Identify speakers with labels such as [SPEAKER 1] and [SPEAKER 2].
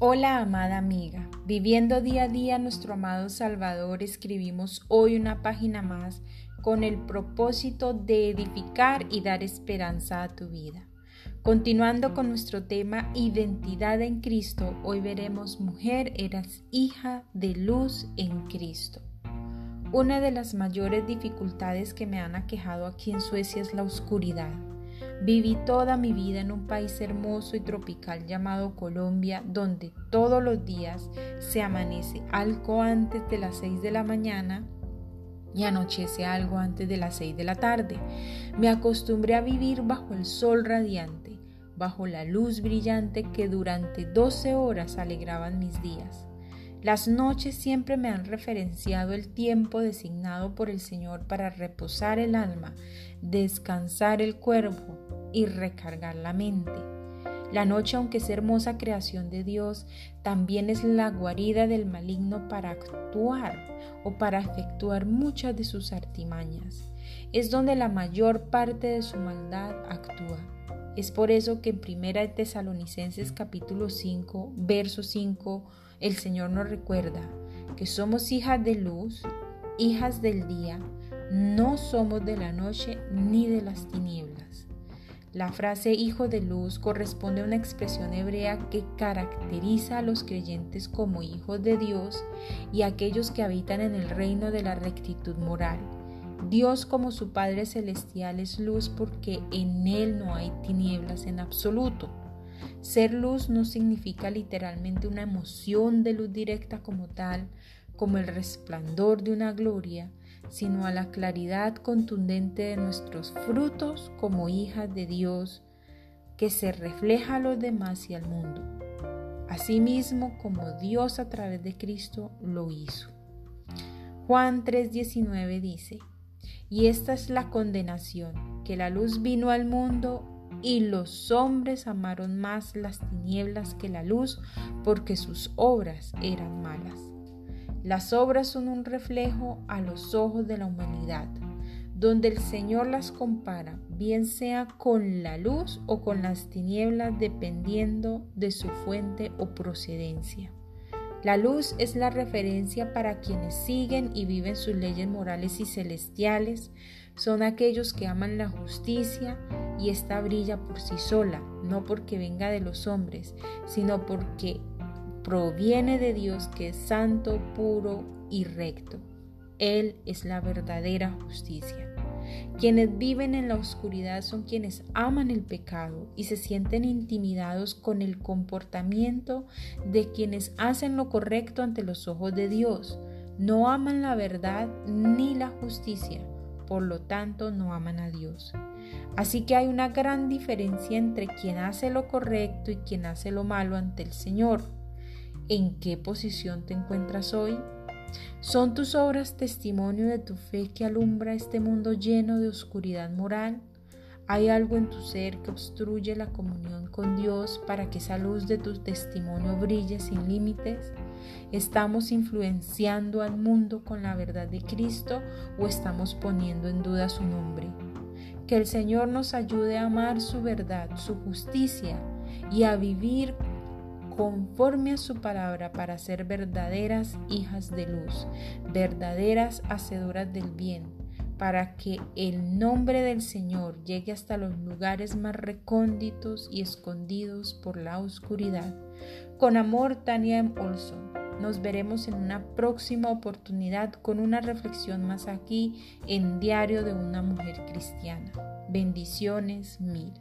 [SPEAKER 1] Hola amada amiga, viviendo día a día nuestro amado Salvador, escribimos hoy una página más con el propósito de edificar y dar esperanza a tu vida. Continuando con nuestro tema Identidad en Cristo, hoy veremos Mujer, eras hija de luz en Cristo. Una de las mayores dificultades que me han aquejado aquí en Suecia es la oscuridad. Viví toda mi vida en un país hermoso y tropical llamado Colombia, donde todos los días se amanece algo antes de las 6 de la mañana y anochece algo antes de las 6 de la tarde. Me acostumbré a vivir bajo el sol radiante, bajo la luz brillante que durante 12 horas alegraban mis días. Las noches siempre me han referenciado el tiempo designado por el Señor para reposar el alma, descansar el cuerpo y recargar la mente. La noche, aunque es hermosa creación de Dios, también es la guarida del maligno para actuar o para efectuar muchas de sus artimañas. Es donde la mayor parte de su maldad actúa. Es por eso que en 1 Tesalonicenses capítulo 5, verso 5, el Señor nos recuerda que somos hijas de luz, hijas del día, no somos de la noche ni de las tinieblas. La frase hijo de luz corresponde a una expresión hebrea que caracteriza a los creyentes como hijos de Dios y a aquellos que habitan en el reino de la rectitud moral. Dios como su Padre Celestial es luz porque en Él no hay tinieblas en absoluto. Ser luz no significa literalmente una emoción de luz directa como tal, como el resplandor de una gloria, sino a la claridad contundente de nuestros frutos como hijas de Dios, que se refleja a los demás y al mundo, asimismo como Dios a través de Cristo lo hizo. Juan 3:19 dice, y esta es la condenación, que la luz vino al mundo y los hombres amaron más las tinieblas que la luz, porque sus obras eran malas. Las obras son un reflejo a los ojos de la humanidad, donde el Señor las compara, bien sea con la luz o con las tinieblas, dependiendo de su fuente o procedencia. La luz es la referencia para quienes siguen y viven sus leyes morales y celestiales, son aquellos que aman la justicia y esta brilla por sí sola, no porque venga de los hombres, sino porque proviene de Dios que es santo, puro y recto. Él es la verdadera justicia. Quienes viven en la oscuridad son quienes aman el pecado y se sienten intimidados con el comportamiento de quienes hacen lo correcto ante los ojos de Dios. No aman la verdad ni la justicia, por lo tanto no aman a Dios. Así que hay una gran diferencia entre quien hace lo correcto y quien hace lo malo ante el Señor. ¿En qué posición te encuentras hoy? ¿Son tus obras testimonio de tu fe que alumbra este mundo lleno de oscuridad moral? ¿Hay algo en tu ser que obstruye la comunión con Dios para que esa luz de tu testimonio brille sin límites? ¿Estamos influenciando al mundo con la verdad de Cristo o estamos poniendo en duda su nombre? Que el Señor nos ayude a amar su verdad, su justicia y a vivir conforme a su palabra para ser verdaderas hijas de luz, verdaderas hacedoras del bien, para que el nombre del Señor llegue hasta los lugares más recónditos y escondidos por la oscuridad. Con amor, Tania. Olson. Nos veremos en una próxima oportunidad con una reflexión más aquí en Diario de una Mujer Cristiana. Bendiciones mil.